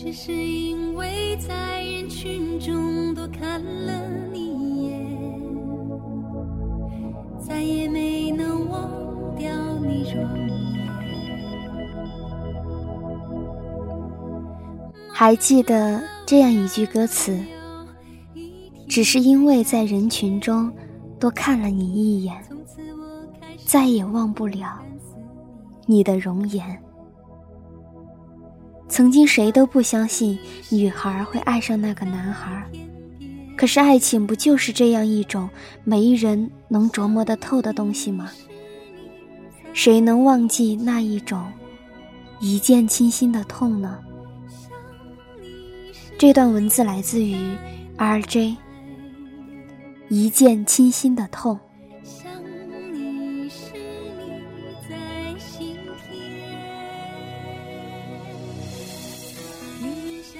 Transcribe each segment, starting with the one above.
只是因为在人群中多看了你一眼，再也没能忘掉你容颜。还记得这样一句歌词：只是因为在人群中多看了你一眼，再也忘不了你的容颜。曾经谁都不相信女孩会爱上那个男孩，可是爱情不就是这样一种没人能琢磨得透的东西吗？谁能忘记那一种一见倾心的痛呢？这段文字来自于 RJ，一见倾心的痛。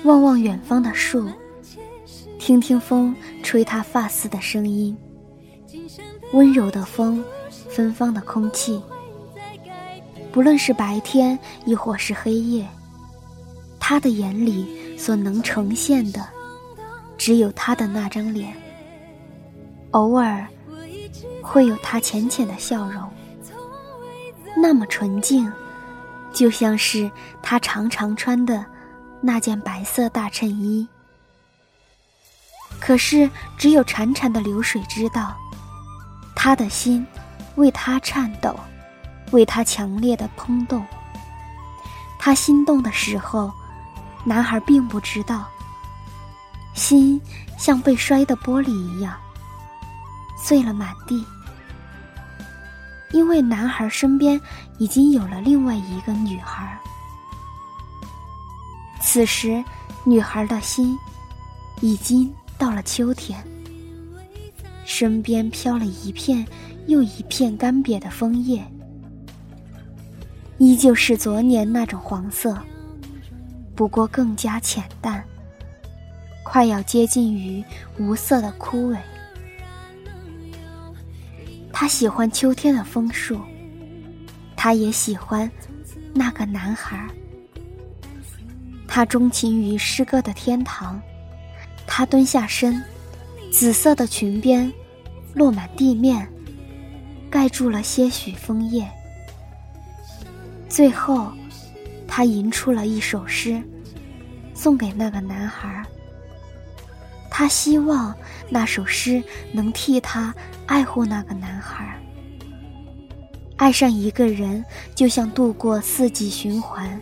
望望远方的树，听听风吹他发丝的声音。温柔的风，芬芳的空气。不论是白天亦或是黑夜，他的眼里所能呈现的，只有他的那张脸。偶尔，会有他浅浅的笑容，那么纯净，就像是他常常穿的。那件白色大衬衣，可是只有潺潺的流水知道，他的心为他颤抖，为他强烈的砰动。他心动的时候，男孩并不知道，心像被摔的玻璃一样碎了满地，因为男孩身边已经有了另外一个女孩。此时，女孩的心已经到了秋天，身边飘了一片又一片干瘪的枫叶，依旧是昨年那种黄色，不过更加浅淡，快要接近于无色的枯萎。他喜欢秋天的枫树，他也喜欢那个男孩。他钟情于诗歌的天堂，他蹲下身，紫色的裙边落满地面，盖住了些许枫叶。最后，他吟出了一首诗，送给那个男孩。他希望那首诗能替他爱护那个男孩。爱上一个人，就像度过四季循环。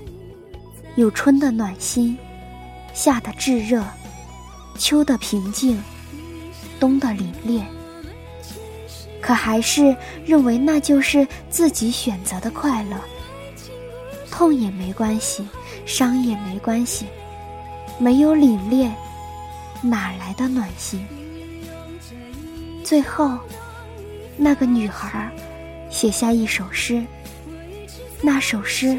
有春的暖心，夏的炙热，秋的平静，冬的凛冽。可还是认为那就是自己选择的快乐。痛也没关系，伤也没关系，没有凛冽，哪来的暖心？最后，那个女孩写下一首诗，那首诗。